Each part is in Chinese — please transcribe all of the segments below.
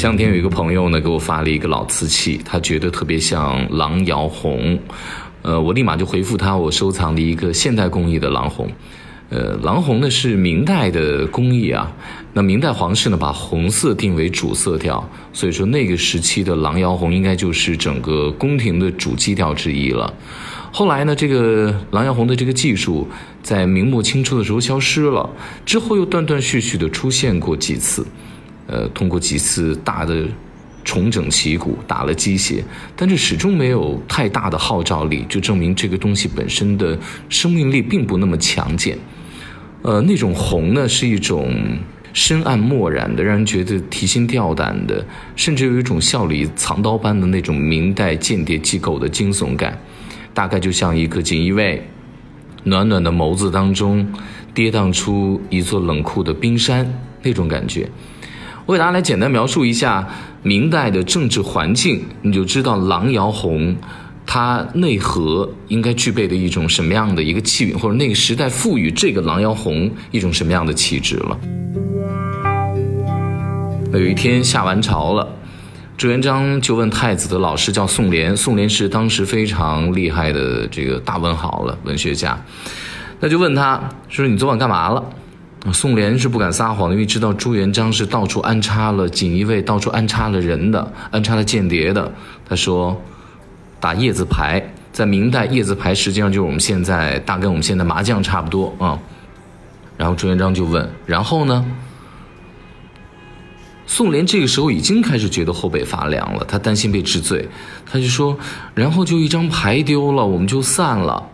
前两天有一个朋友呢给我发了一个老瓷器，他觉得特别像狼窑红，呃，我立马就回复他，我收藏的一个现代工艺的狼红。呃，狼红呢是明代的工艺啊，那明代皇室呢把红色定为主色调，所以说那个时期的狼窑红应该就是整个宫廷的主基调之一了。后来呢，这个狼窑红的这个技术在明末清初的时候消失了，之后又断断续续的出现过几次，呃，通过几次大的重整旗鼓，打了鸡血，但这始终没有太大的号召力，就证明这个东西本身的生命力并不那么强健。呃，那种红呢，是一种深暗漠然的，让人觉得提心吊胆的，甚至有一种笑里藏刀般的那种明代间谍机构的惊悚感，大概就像一个锦衣卫暖暖的眸子当中跌宕出一座冷酷的冰山那种感觉。我给大家来简单描述一下明代的政治环境，你就知道狼窑红。它内核应该具备的一种什么样的一个气韵，或者那个时代赋予这个狼窑红一种什么样的气质了？有一天下完朝了，朱元璋就问太子的老师叫宋濂，宋濂是当时非常厉害的这个大文豪了，文学家。那就问他说：“你昨晚干嘛了？”宋濂是不敢撒谎，因为知道朱元璋是到处安插了锦衣卫，到处安插了人的，安插了间谍的。他说。打叶子牌，在明代，叶子牌实际上就是我们现在大跟我们现在麻将差不多啊。然后朱元璋就问：“然后呢？”宋濂这个时候已经开始觉得后背发凉了，他担心被治罪，他就说：“然后就一张牌丢了，我们就散了。”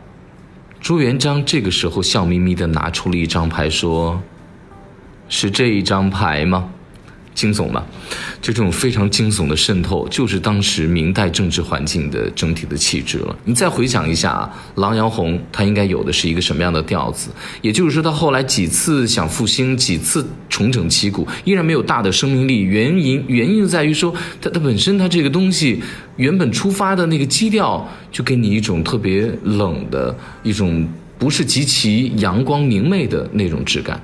朱元璋这个时候笑眯眯的拿出了一张牌，说：“是这一张牌吗？”惊悚吧，就这种非常惊悚的渗透，就是当时明代政治环境的整体的气质了。你再回想一下啊，狼窑红它应该有的是一个什么样的调子？也就是说，它后来几次想复兴，几次重整旗鼓，依然没有大的生命力。原因原因在于说，它它本身它这个东西原本出发的那个基调，就给你一种特别冷的一种，不是极其阳光明媚的那种质感。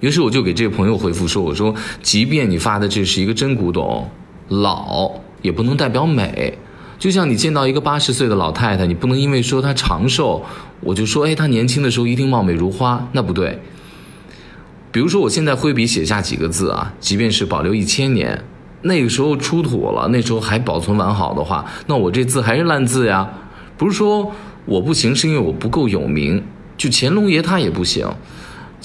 于是我就给这个朋友回复说：“我说，即便你发的这是一个真古董，老也不能代表美。就像你见到一个八十岁的老太太，你不能因为说她长寿，我就说，哎，她年轻的时候一定貌美如花，那不对。比如说，我现在挥笔写下几个字啊，即便是保留一千年，那个时候出土了，那时候还保存完好的话，那我这字还是烂字呀。不是说我不行，是因为我不够有名。就乾隆爷他也不行。”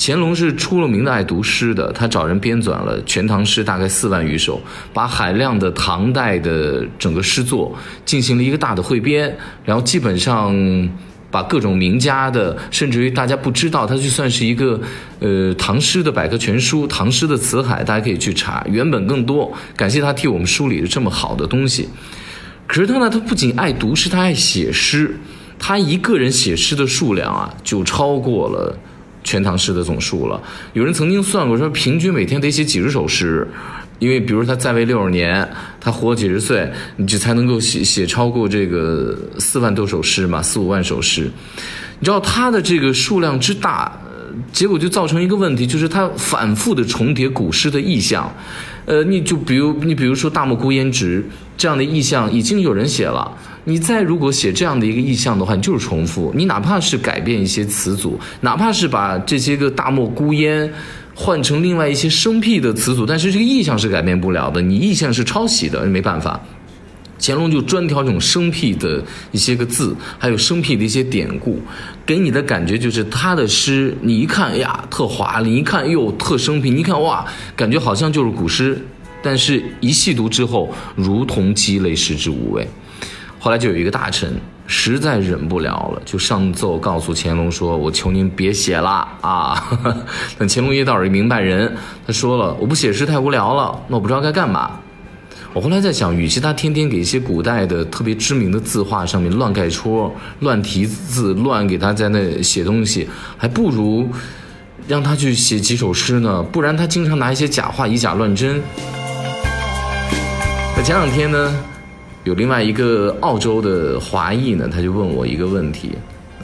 乾隆是出了名的爱读诗的，他找人编纂了《全唐诗》，大概四万余首，把海量的唐代的整个诗作进行了一个大的汇编，然后基本上把各种名家的，甚至于大家不知道，它就算是一个呃唐诗的百科全书，唐诗的词海，大家可以去查，原本更多。感谢他替我们梳理了这么好的东西。可是他呢，他不仅爱读诗，他爱写诗，他一个人写诗的数量啊，就超过了。全唐诗的总数了。有人曾经算过，说平均每天得写几十首诗，因为比如他在位六十年，他活几十岁，你就才能够写写超过这个四万多首诗嘛，四五万首诗。你知道他的这个数量之大，结果就造成一个问题，就是他反复的重叠古诗的意象。呃，你就比如你比如说“大漠孤烟直”这样的意象，已经有人写了。你再如果写这样的一个意象的话，你就是重复。你哪怕是改变一些词组，哪怕是把这些个大漠孤烟换成另外一些生僻的词组，但是这个意象是改变不了的。你意象是抄袭的，没办法。乾隆就专挑这种生僻的一些个字，还有生僻的一些典故，给你的感觉就是他的诗，你一看，哎呀，特华丽；一看，哟，特生僻；你一看，哇，感觉好像就是古诗，但是一细读之后，如同鸡肋，食之无味。后来就有一个大臣实在忍不了了，就上奏告诉乾隆说：“我求您别写了啊！” 但乾隆爷倒是明白人，他说了：“我不写诗太无聊了，那我不知道该干嘛。”我后来在想，与其他天天给一些古代的特别知名的字画上面乱盖戳、乱题字、乱给他在那写东西，还不如让他去写几首诗呢。不然他经常拿一些假话以假乱真。那前两天呢？有另外一个澳洲的华裔呢，他就问我一个问题，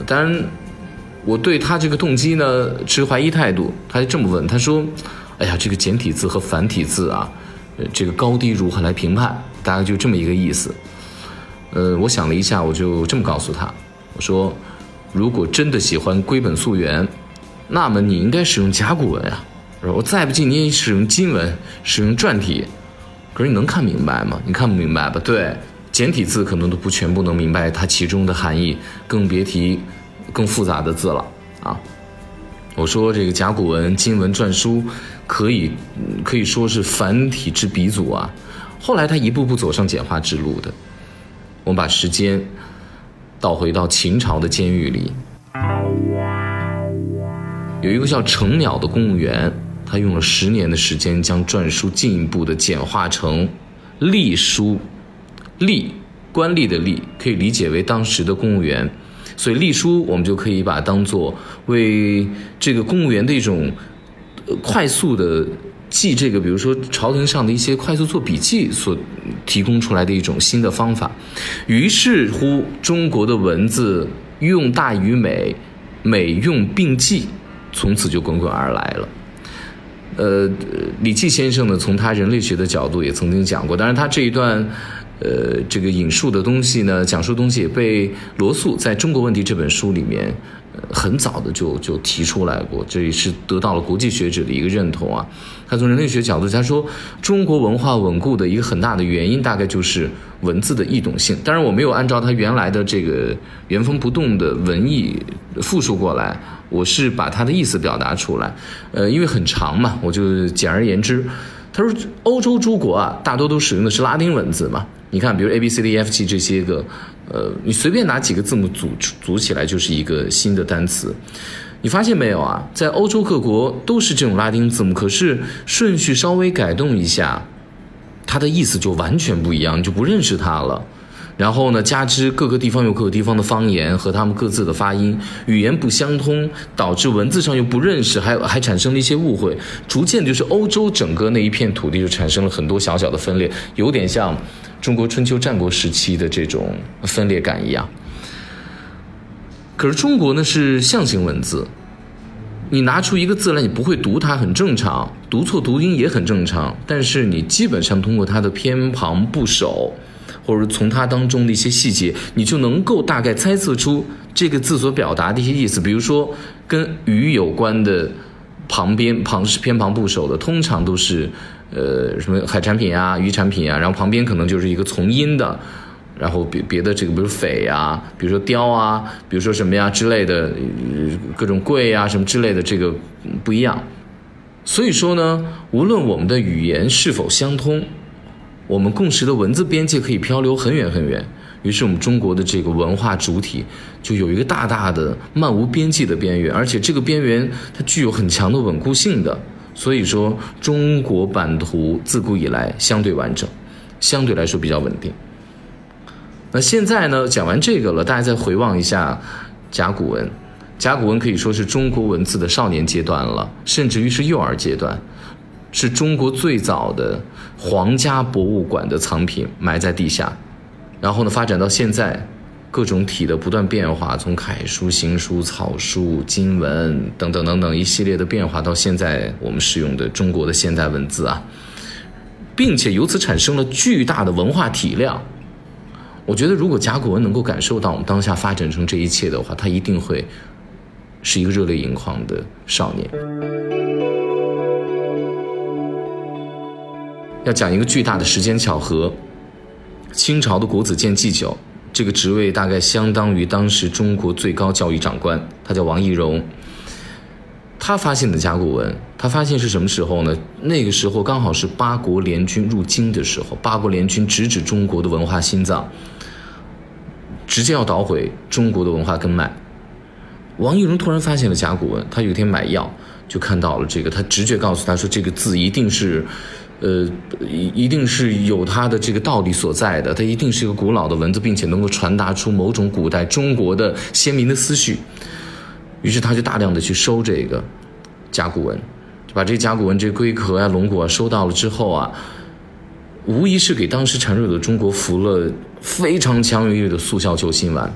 当然，我对他这个动机呢持怀疑态度。他就这么问，他说：“哎呀，这个简体字和繁体字啊，这个高低如何来评判？大概就这么一个意思。呃，我想了一下，我就这么告诉他，我说，如果真的喜欢归本溯源，那么你应该使用甲骨文啊。我再不济你也使用金文，使用篆体。可是你能看明白吗？你看不明白吧？对，简体字可能都不全部能明白它其中的含义，更别提更复杂的字了啊。我说这个甲骨文、金文、篆书，可以可以说是繁体之鼻祖啊。后来他一步步走上简化之路的。我们把时间倒回到秦朝的监狱里，有一个叫程鸟的公务员，他用了十年的时间将篆书进一步的简化成隶书。隶，官吏的吏，可以理解为当时的公务员。所以隶书，我们就可以把它当做为这个公务员的一种快速的记这个，比如说朝廷上的一些快速做笔记所提供出来的一种新的方法。于是乎，中国的文字用大于美，美用并记，从此就滚滚而来了。呃，李济先生呢，从他人类学的角度也曾经讲过，当然他这一段。呃，这个引述的东西呢，讲述东西也被罗素在中国问题这本书里面，呃，很早的就就提出来过，这也是得到了国际学者的一个认同啊。他从人类学角度，他说中国文化稳固的一个很大的原因，大概就是文字的易懂性。当然，我没有按照他原来的这个原封不动的文艺复述过来，我是把他的意思表达出来。呃，因为很长嘛，我就简而言之。他说：“欧洲诸国啊，大多都使用的是拉丁文字嘛。你看，比如 A B C D E F G 这些个，呃，你随便拿几个字母组组起来就是一个新的单词。你发现没有啊？在欧洲各国都是这种拉丁字母，可是顺序稍微改动一下，它的意思就完全不一样，你就不认识它了。”然后呢，加之各个地方有各个地方的方言和他们各自的发音，语言不相通，导致文字上又不认识，还还产生了一些误会，逐渐就是欧洲整个那一片土地就产生了很多小小的分裂，有点像中国春秋战国时期的这种分裂感一样。可是中国呢是象形文字，你拿出一个字来，你不会读它很正常，读错读音也很正常，但是你基本上通过它的偏旁部首。或者从它当中的一些细节，你就能够大概猜测出这个字所表达的一些意思。比如说，跟鱼有关的旁边旁是偏旁部首的，通常都是呃什么海产品啊、鱼产品啊，然后旁边可能就是一个从音的，然后别别的这个，比如匪啊，比如说雕啊，比如说什么呀之类的，各种贵啊什么之类的，这个不一样。所以说呢，无论我们的语言是否相通。我们共识的文字边界可以漂流很远很远，于是我们中国的这个文化主体就有一个大大的漫无边际的边缘，而且这个边缘它具有很强的稳固性的。所以说，中国版图自古以来相对完整，相对来说比较稳定。那现在呢，讲完这个了，大家再回望一下甲骨文，甲骨文可以说是中国文字的少年阶段了，甚至于是幼儿阶段。是中国最早的皇家博物馆的藏品，埋在地下，然后呢，发展到现在，各种体的不断变化，从楷书、行书、草书、金文等等等等一系列的变化，到现在我们使用的中国的现代文字啊，并且由此产生了巨大的文化体量。我觉得，如果甲骨文能够感受到我们当下发展成这一切的话，他一定会是一个热泪盈眶的少年。要讲一个巨大的时间巧合，清朝的国子监祭酒这个职位大概相当于当时中国最高教育长官，他叫王懿荣。他发现的甲骨文，他发现是什么时候呢？那个时候刚好是八国联军入京的时候，八国联军直指中国的文化心脏，直接要捣毁中国的文化根脉。王懿荣突然发现了甲骨文，他有一天买药就看到了这个，他直觉告诉他说这个字一定是。呃，一一定是有它的这个道理所在的，它一定是一个古老的文字，并且能够传达出某种古代中国的先民的思绪。于是他就大量的去收这个甲骨文，就把这甲骨文这龟壳啊、龙骨啊收到了之后啊，无疑是给当时孱弱的中国服了非常强有力的速效救心丸。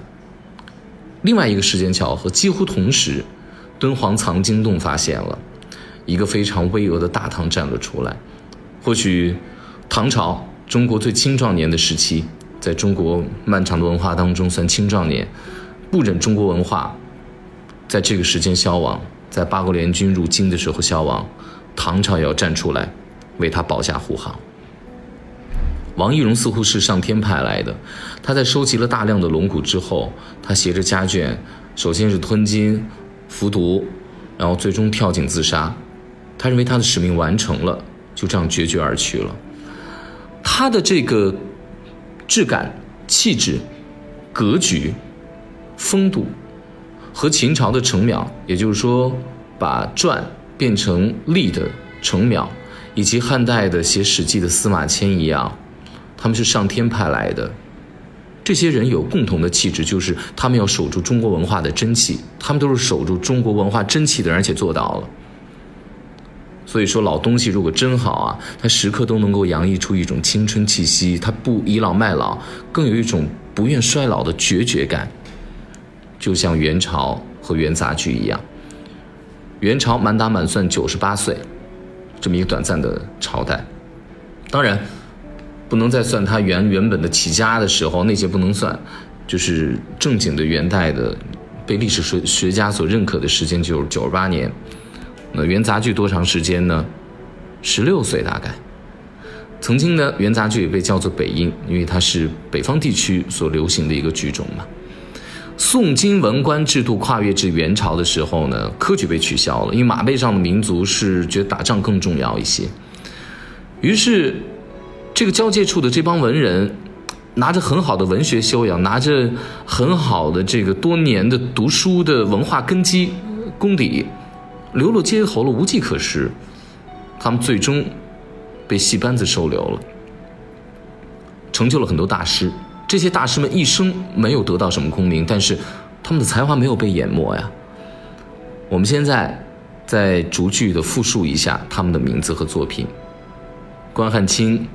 另外一个时间巧合，几乎同时，敦煌藏经洞发现了一个非常巍峨的大唐站了出来。或许唐朝，中国最青壮年的时期，在中国漫长的文化当中算青壮年，不忍中国文化在这个时间消亡，在八国联军入京的时候消亡，唐朝也要站出来为他保驾护航。王懿荣似乎是上天派来的，他在收集了大量的龙骨之后，他携着家眷，首先是吞金、服毒，然后最终跳井自杀。他认为他的使命完成了，就这样决绝而去了。他的这个质感、气质、格局、风度，和秦朝的程邈，也就是说把篆变成隶的程邈，以及汉代的写《史记》的司马迁一样。他们是上天派来的，这些人有共同的气质，就是他们要守住中国文化的真气。他们都是守住中国文化真气的人，而且做到了。所以说，老东西如果真好啊，它时刻都能够洋溢出一种青春气息，它不倚老卖老，更有一种不愿衰老的决绝感。就像元朝和元杂剧一样，元朝满打满算九十八岁，这么一个短暂的朝代，当然。不能再算他原原本的起家的时候，那些不能算，就是正经的元代的，被历史学学家所认可的时间就是九十八年。那元杂剧多长时间呢？十六岁大概。曾经呢，元杂剧也被叫做北音，因为它是北方地区所流行的一个剧种嘛。宋金文官制度跨越至元朝的时候呢，科举被取消了，因为马背上的民族是觉得打仗更重要一些，于是。这个交界处的这帮文人，拿着很好的文学修养，拿着很好的这个多年的读书的文化根基功底，流落街头了，无计可施。他们最终被戏班子收留了，成就了很多大师。这些大师们一生没有得到什么功名，但是他们的才华没有被淹没呀。我们现在再逐句的复述一下他们的名字和作品：关汉卿。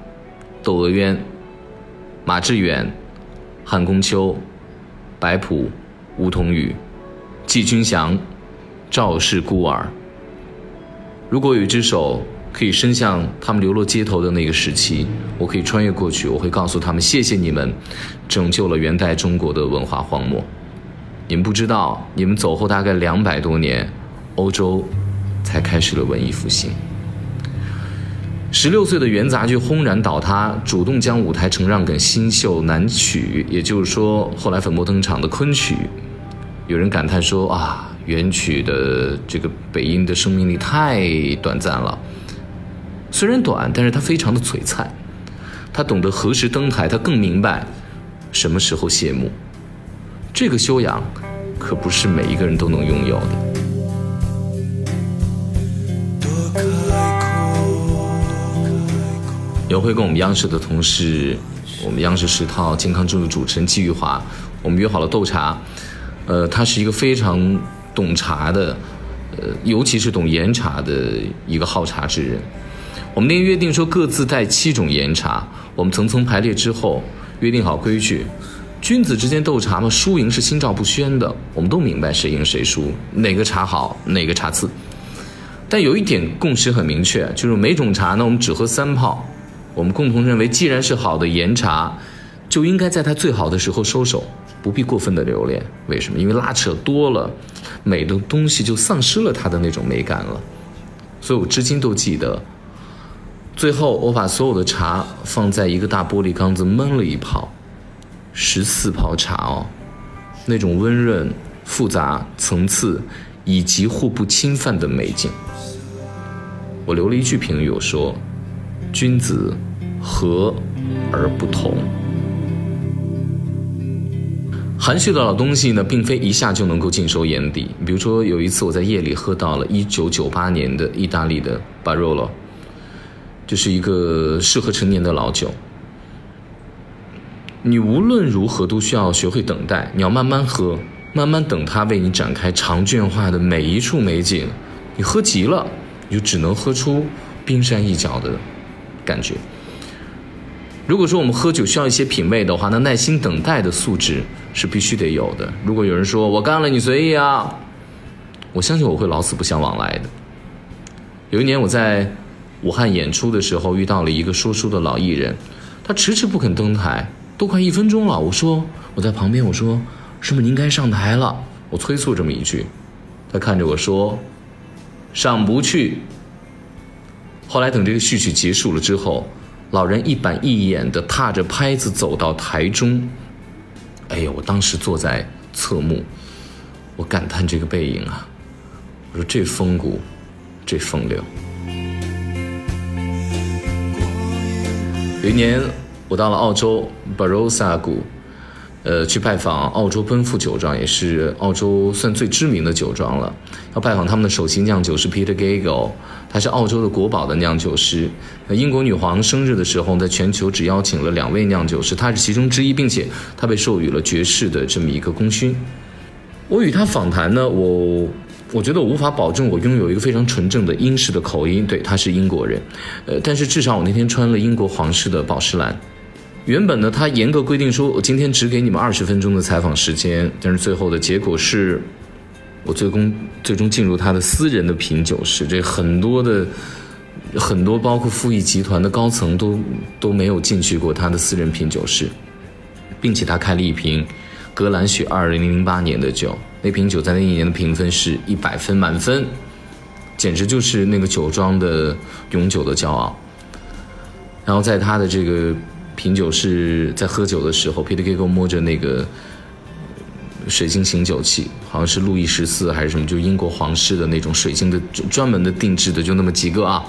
窦娥冤、马致远、汉宫秋、白朴、梧桐雨、季君祥、赵氏孤儿。如果有一只手可以伸向他们流落街头的那个时期，我可以穿越过去，我会告诉他们：谢谢你们，拯救了元代中国的文化荒漠。你们不知道，你们走后大概两百多年，欧洲才开始了文艺复兴。十六岁的元杂剧轰然倒塌，主动将舞台承让给新秀南曲，也就是说，后来粉墨登场的昆曲。有人感叹说：“啊，元曲的这个北音的生命力太短暂了。虽然短，但是它非常的璀璨。他懂得何时登台，他更明白什么时候谢幕。这个修养，可不是每一个人都能拥有的。”有会跟我们央视的同事，我们央视十套健康之路主持人季玉华，我们约好了斗茶。呃，他是一个非常懂茶的，呃，尤其是懂岩茶的一个好茶之人。我们那天约定说各自带七种岩茶，我们层层排列之后，约定好规矩。君子之间斗茶嘛，输赢是心照不宣的，我们都明白谁赢谁输，哪个茶好，哪个茶次。但有一点共识很明确，就是每种茶呢，我们只喝三泡。我们共同认为，既然是好的岩茶，就应该在它最好的时候收手，不必过分的留恋。为什么？因为拉扯多了，美的东西就丧失了它的那种美感了。所以我至今都记得，最后我把所有的茶放在一个大玻璃缸子闷了一泡，十四泡茶哦，那种温润、复杂、层次以及互不侵犯的美景。我留了一句评语，我说。君子和而不同，含蓄的老东西呢，并非一下就能够尽收眼底。比如说，有一次我在夜里喝到了1998年的意大利的 Barolo，这是一个适合成年的老酒。你无论如何都需要学会等待，你要慢慢喝，慢慢等它为你展开长卷画的每一处美景。你喝急了，你就只能喝出冰山一角的。感觉，如果说我们喝酒需要一些品味的话，那耐心等待的素质是必须得有的。如果有人说我干了，你随意啊，我相信我会老死不相往来的。有一年我在武汉演出的时候遇到了一个说书的老艺人，他迟迟不肯登台，都快一分钟了。我说我在旁边，我说师傅您该上台了，我催促这么一句，他看着我说上不去。后来等这个序曲结束了之后，老人一板一眼地踏着拍子走到台中，哎呦，我当时坐在侧幕，我感叹这个背影啊，我说这风骨，这风流。有一年，我到了澳洲 Barossa 谷，呃，去拜访澳洲奔富酒庄，也是澳洲算最知名的酒庄了。要拜访他们的首席酿酒师 Peter Gago，他是澳洲的国宝的酿酒师。那英国女皇生日的时候，在全球只邀请了两位酿酒师，他是其中之一，并且他被授予了爵士的这么一个功勋。我与他访谈呢，我。我觉得我无法保证我拥有一个非常纯正的英式的口音，对，他是英国人，呃，但是至少我那天穿了英国皇室的宝石蓝。原本呢，他严格规定说，我今天只给你们二十分钟的采访时间，但是最后的结果是，我最终最终进入他的私人的品酒室，这很多的很多包括富益集团的高层都都没有进去过他的私人品酒室，并且他开了一瓶格兰雪二零零八年的酒。那瓶酒在那一年的评分是一百分满分，简直就是那个酒庄的永久的骄傲。然后在他的这个品酒是，在喝酒的时候，Peter Gago 摸着那个水晶醒酒器，好像是路易十四还是什么，就英国皇室的那种水晶的专门的定制的，就那么几个啊。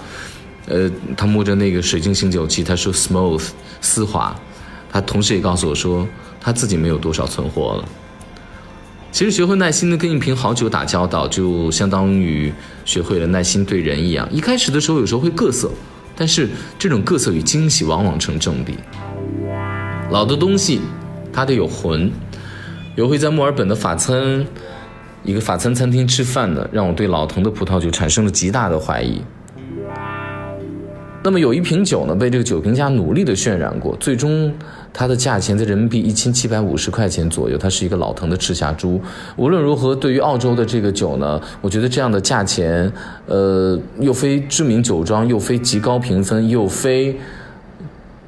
呃，他摸着那个水晶醒酒器，他说 smooth 丝滑。他同时也告诉我说，他自己没有多少存货了。其实学会耐心的跟一瓶好酒打交道，就相当于学会了耐心对人一样。一开始的时候，有时候会各色，但是这种各色与惊喜往往成正比。老的东西，它得有魂。有会在墨尔本的法餐，一个法餐餐厅吃饭的，让我对老藤的葡萄酒产生了极大的怀疑。那么有一瓶酒呢，被这个酒评家努力的渲染过，最终它的价钱在人民币一千七百五十块钱左右。它是一个老藤的赤霞珠。无论如何，对于澳洲的这个酒呢，我觉得这样的价钱，呃，又非知名酒庄，又非极高评分，又非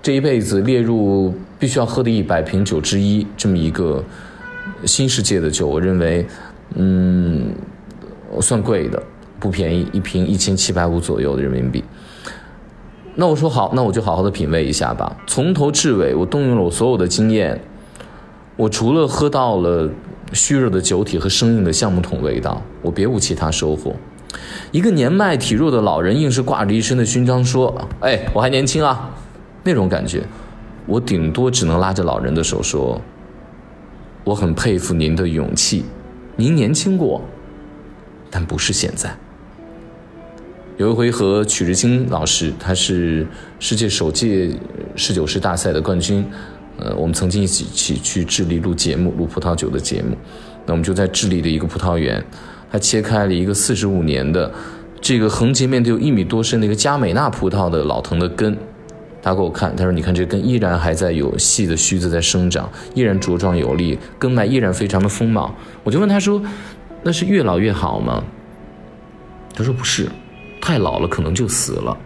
这一辈子列入必须要喝的一百瓶酒之一，这么一个新世界的酒，我认为，嗯，算贵的，不便宜，一瓶一千七百五左右的人民币。那我说好，那我就好好的品味一下吧。从头至尾，我动用了我所有的经验。我除了喝到了虚弱的酒体和生硬的橡木桶味道，我别无其他收获。一个年迈体弱的老人，硬是挂着一身的勋章说：“哎，我还年轻啊！”那种感觉，我顶多只能拉着老人的手说：“我很佩服您的勇气，您年轻过，但不是现在。”有一回和曲日清老师，他是世界首届侍酒师大赛的冠军，呃，我们曾经一起起去智利录节目，录葡萄酒的节目。那我们就在智利的一个葡萄园，他切开了一个四十五年的，这个横截面得有一米多深的一个加美纳葡萄的老藤的根，他给我看，他说：“你看这根依然还在有细的须子在生长，依然茁壮有力，根脉依然非常的丰茂。”我就问他说：“那是越老越好吗？”他说：“不是。”太老了，可能就死了。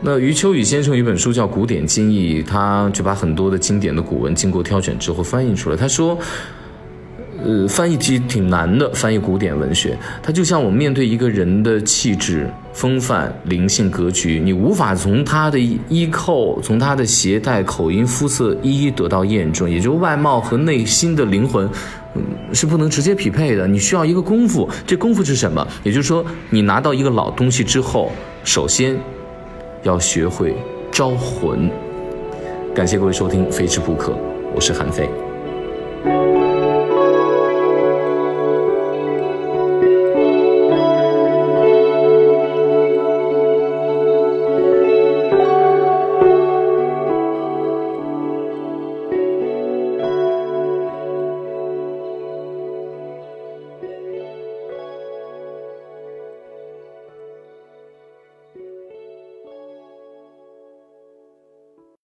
那余秋雨先生有一本书叫《古典经义》，他就把很多的经典的古文经过挑选之后翻译出来。他说，呃，翻译其实挺难的，翻译古典文学，它就像我们面对一个人的气质、风范、灵性、格局，你无法从他的衣扣、从他的鞋带、口音、肤色一一得到验证，也就外貌和内心的灵魂。是不能直接匹配的，你需要一个功夫。这功夫是什么？也就是说，你拿到一个老东西之后，首先要学会招魂。感谢各位收听《非吃不可》，我是韩非。